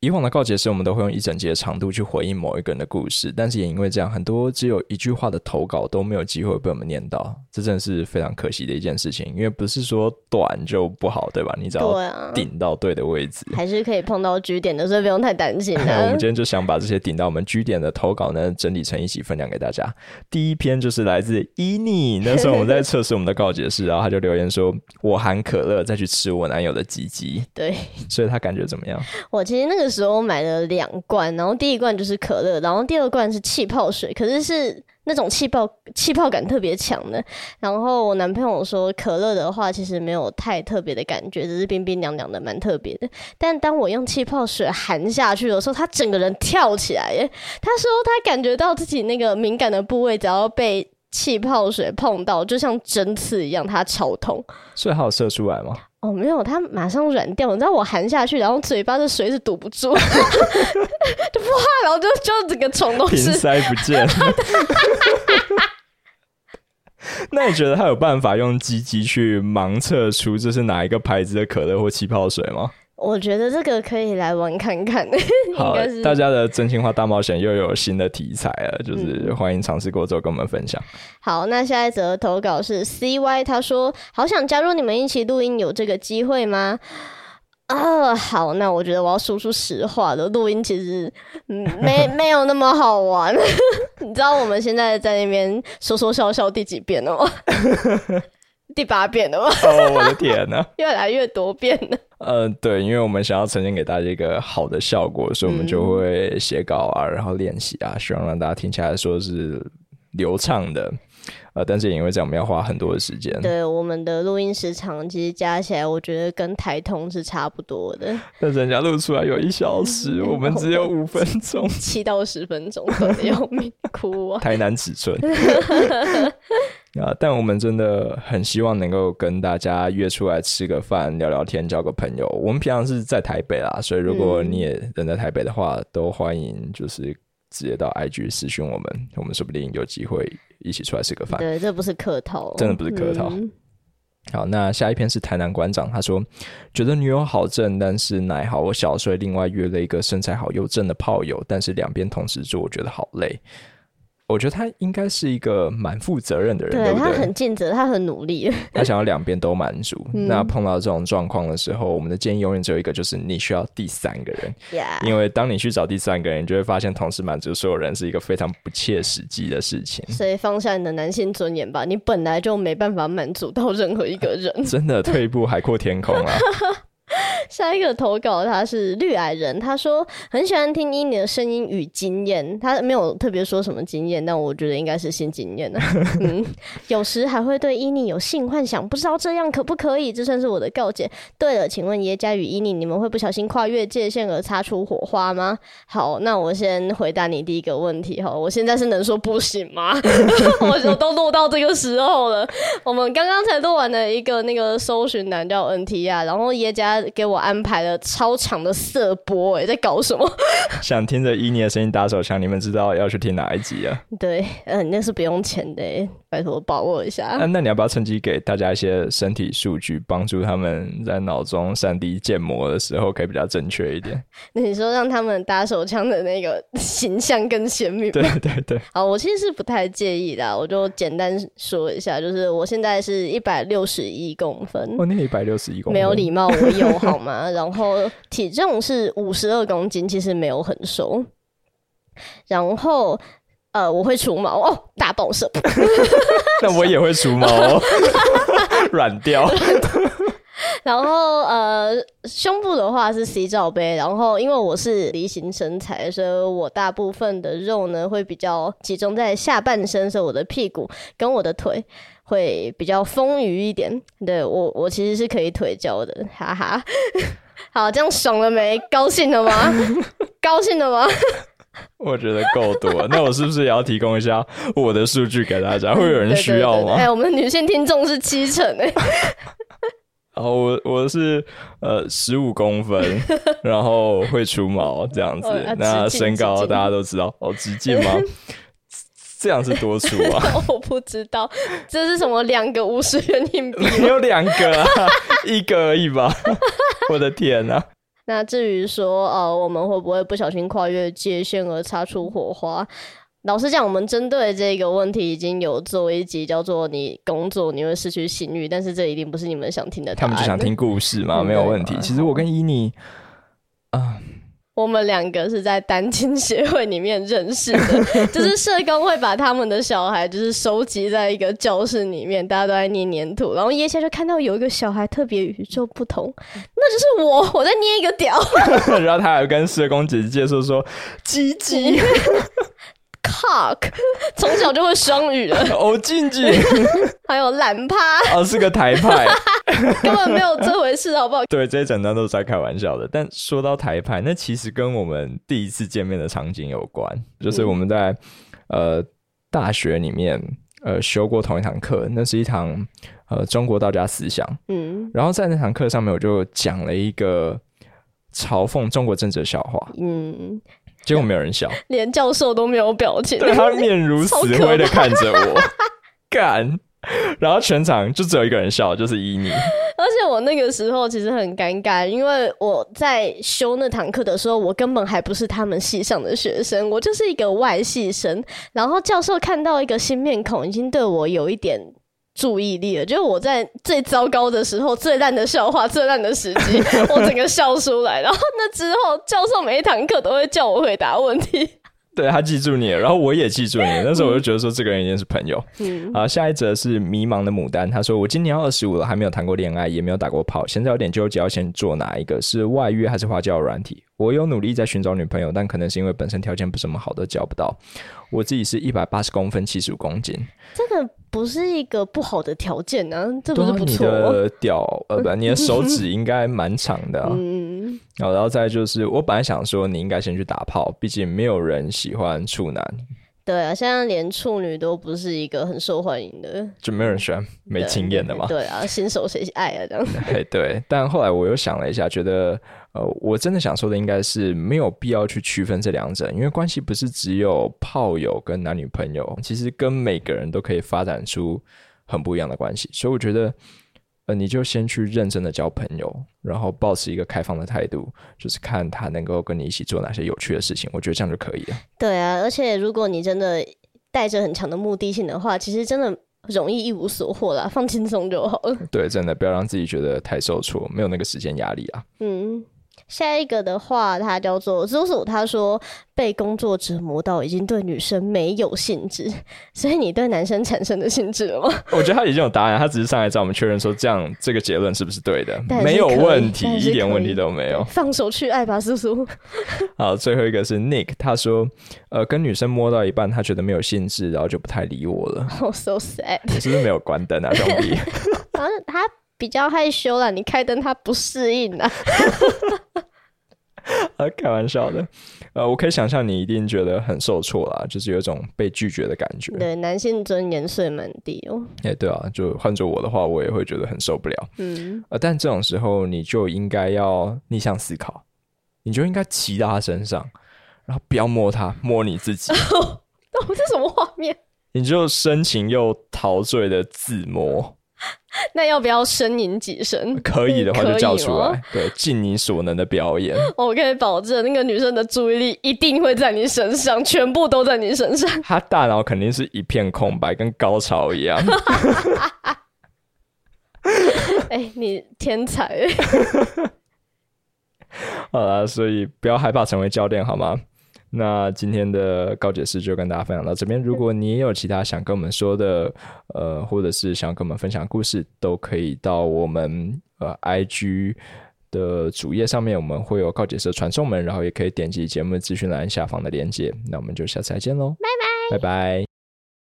以往的告解室，我们都会用一整节的长度去回应某一个人的故事，但是也因为这样，很多只有一句话的投稿都没有机会被我们念到，这真的是非常可惜的一件事情。因为不是说短就不好，对吧？你只要顶到对的位置，还是可以碰到 G 点的，所以不用太担心。我们今天就想把这些顶到我们 G 点的投稿呢，整理成一起分享给大家。第一篇就是来自伊妮，那时候我们在测试我们的告解室，然后他就留言说：“我含可乐再去吃我男友的鸡鸡。”对，所以他感觉怎么样？我其实那个时候买了。两罐，然后第一罐就是可乐，然后第二罐是气泡水，可是是那种气泡气泡感特别强的。然后我男朋友说，可乐的话其实没有太特别的感觉，只是冰冰凉凉的，蛮特别的。但当我用气泡水含下去的时候，他整个人跳起来耶！他说他感觉到自己那个敏感的部位只要被气泡水碰到，就像针刺一样，他超痛。所以还有射出来吗？哦，没有，它马上软掉。你知道我含下去，然后嘴巴的水是堵不住，就哇，然后就就整个虫都是塞不见。那你觉得他有办法用鸡鸡去盲测出这是哪一个牌子的可乐或气泡水吗？我觉得这个可以来玩看看。好，大家的真心话大冒险又有新的题材了，就是欢迎尝试过之后跟我们分享。好，那下一则投稿是 C Y，他说好想加入你们一起录音，有这个机会吗？啊，好，那我觉得我要说出实话的，录音其实没 没有那么好玩。你知道我们现在在那边说说笑笑第几遍了吗？第八遍了吗？哦，我的天哪！越来越多遍了。呃，对，因为我们想要呈现给大家一个好的效果，所以我们就会写稿啊，然后练习啊，希望让大家听起来说是流畅的。呃，但是也因为这样，我们要花很多的时间。对，我们的录音时长其实加起来，我觉得跟台通是差不多的。但人家录出来有一小时，我们只有五分钟，七到十分钟，可能要命哭啊！台南尺寸。啊！但我们真的很希望能够跟大家约出来吃个饭、聊聊天、交个朋友。我们平常是在台北啦，所以如果你也人在台北的话，都欢迎就是直接到 IG 私讯我们，我们说不定有机会一起出来吃个饭。对，这不是客套，真的不是客套。好，那下一篇是台南馆长，他说觉得女友好正，但是奶好我小，所以另外约了一个身材好又正的炮友，但是两边同时做，我觉得好累。我觉得他应该是一个蛮负责任的人，对他很尽责，他很努力，他想要两边都满足。那碰到这种状况的时候，我们的建议永远只有一个，就是你需要第三个人。因为当你去找第三个人，你就会发现同时满足所有人是一个非常不切实际的事情。所以放下你的男性尊严吧，你本来就没办法满足到任何一个人。真的退一步海阔天空啊！下一个投稿他是绿矮人，他说很喜欢听伊妮的声音与经验，他没有特别说什么经验，但我觉得应该是新经验呢。嗯，有时还会对伊妮有性幻想，不知道这样可不可以？这算是我的告诫。对了，请问耶加与伊妮，你们会不小心跨越界限而擦出火花吗？好，那我先回答你第一个问题哈，我现在是能说不行吗？我都录到这个时候了，我们刚刚才录完了一个那个搜寻栏叫 NT 啊，然后耶加。给我安排了超长的色播，哎，在搞什么？想听着伊妮的声音打手枪，你们知道要去听哪一集啊？对，嗯，那是不用钱的，拜托把握一下。那那你要不要趁机给大家一些身体数据，帮助他们在脑中三 D 建模的时候可以比较正确一点？那你说让他们打手枪的那个形象更鲜明？对对对。好，我其实是不太介意的，我就简单说一下，就是我现在是一百六十一公分。哦，那一百六十一公分，没有礼貌，我有。好吗？然后体重是五十二公斤，其实没有很瘦。然后呃，我会除毛哦，大爆射。那我也会除毛，哦 软掉。然后呃，胸部的话是 C 罩杯。然后因为我是梨形身材，所以我大部分的肉呢会比较集中在下半身，所以我的屁股跟我的腿。会比较丰腴一点，对我我其实是可以腿交的，哈哈。好，这样爽了没？高兴了吗？高兴了吗？我觉得够多，那我是不是也要提供一下我的数据给大家？会有人需要吗？哎，我们女性听众是七成哎。然后我我是呃十五公分，然后会除毛这样子，那身高大家都知道哦，直径吗？这样是多粗啊！我不知道这是什么两个五十元硬币，没有两个啊，一个而已吧。我的天哪！那至于说，呃，我们会不会不小心跨越界限而擦出火花？老实讲，我们针对这个问题已经有做一集，叫做“你工作你会失去性欲”，但是这一定不是你们想听的。他们就想听故事嘛，没有问题。其实我跟伊妮啊，我们两个是在单亲协会里面认识的，就是社工会把他们的小孩就是收集在一个教室里面，大家都在捏黏土，然后叶下就看到有一个小孩特别与众不同，那就是我，我在捏一个屌，然后他还跟社工姐姐介绍说鸡鸡。cock，从小就会双语了。哦，静静，还有懒趴，哦，是个台派，根本没有这回事，好不好？对，这一整段都是在开玩笑的。但说到台派，那其实跟我们第一次见面的场景有关，就是我们在呃大学里面呃修过同一堂课，那是一堂呃中国道家思想。嗯，然后在那堂课上面，我就讲了一个嘲讽中国政治的笑话。嗯。结果没有人笑，连教授都没有表情，他面如 死灰的看着我，干，然后全场就只有一个人笑，就是伊妮。而且我那个时候其实很尴尬，因为我在修那堂课的时候，我根本还不是他们系上的学生，我就是一个外系生。然后教授看到一个新面孔，已经对我有一点。注意力了，就是我在最糟糕的时候、最烂的笑话、最烂的时机，我整个笑出来。然后那之后，教授每一堂课都会叫我回答问题。对他记住你，然后我也记住你。那时候我就觉得说，这个人一定是朋友。嗯，啊，下一则是迷茫的牡丹，他说：“我今年二十五了，还没有谈过恋爱，也没有打过炮，现在有点纠结，要先做哪一个？是外遇还是花椒软体？我有努力在寻找女朋友，但可能是因为本身条件不怎么好，都交不到。我自己是一百八十公分，七十五公斤，这个。”不是一个不好的条件呢，这不是不错。你的屌呃不，你的手指 应该蛮长的。嗯，然后然后再就是，我本来想说你应该先去打炮，毕竟没有人喜欢处男。对啊，现在连处女都不是一个很受欢迎的，就没有人喜欢没经验的嘛。对啊，新手谁爱啊这样？哎对，但后来我又想了一下，觉得。呃，我真的想说的应该是没有必要去区分这两者，因为关系不是只有炮友跟男女朋友，其实跟每个人都可以发展出很不一样的关系。所以我觉得，呃，你就先去认真的交朋友，然后保持一个开放的态度，就是看他能够跟你一起做哪些有趣的事情。我觉得这样就可以了。对啊，而且如果你真的带着很强的目的性的话，其实真的容易一无所获啦，放轻松就好了。对，真的不要让自己觉得太受挫，没有那个时间压力啊。嗯。下一个的话，他叫做叔叔。他说被工作折磨到已经对女生没有兴致，所以你对男生产生的兴致了吗？我觉得他已经有答案，他只是上来找我们确认说，这样这个结论是不是对的？没有问题，一点问题都没有。放手去爱吧，叔叔。好，最后一个是 Nick，他说呃，跟女生摸到一半，他觉得没有兴致，然后就不太理我了。Oh so sad。你是不是没有关灯啊，兄弟？反正他。比较害羞啦，你开灯他不适应啊。啊，开玩笑的。呃，我可以想象你一定觉得很受挫啦，就是有一种被拒绝的感觉。对，男性尊严碎满地哦。哎，对啊，就换做我的话，我也会觉得很受不了。嗯。呃，但这种时候你就应该要逆向思考，你就应该骑到他身上，然后不要摸他，摸你自己。那这什么画面？你就深情又陶醉的自摸。那要不要呻吟几声？可以的话就叫出来，对，尽你所能的表演。我可以保证，那个女生的注意力一定会在你身上，全部都在你身上。她大脑肯定是一片空白，跟高潮一样。哎，你天才！好了，所以不要害怕成为教练，好吗？那今天的高解释就跟大家分享到这边。如果你也有其他想跟我们说的，呃，或者是想跟我们分享故事，都可以到我们呃 IG 的主页上面，我们会有高解释传送门，然后也可以点击节目资讯栏下方的链接。那我们就下次再见喽，拜拜，拜拜。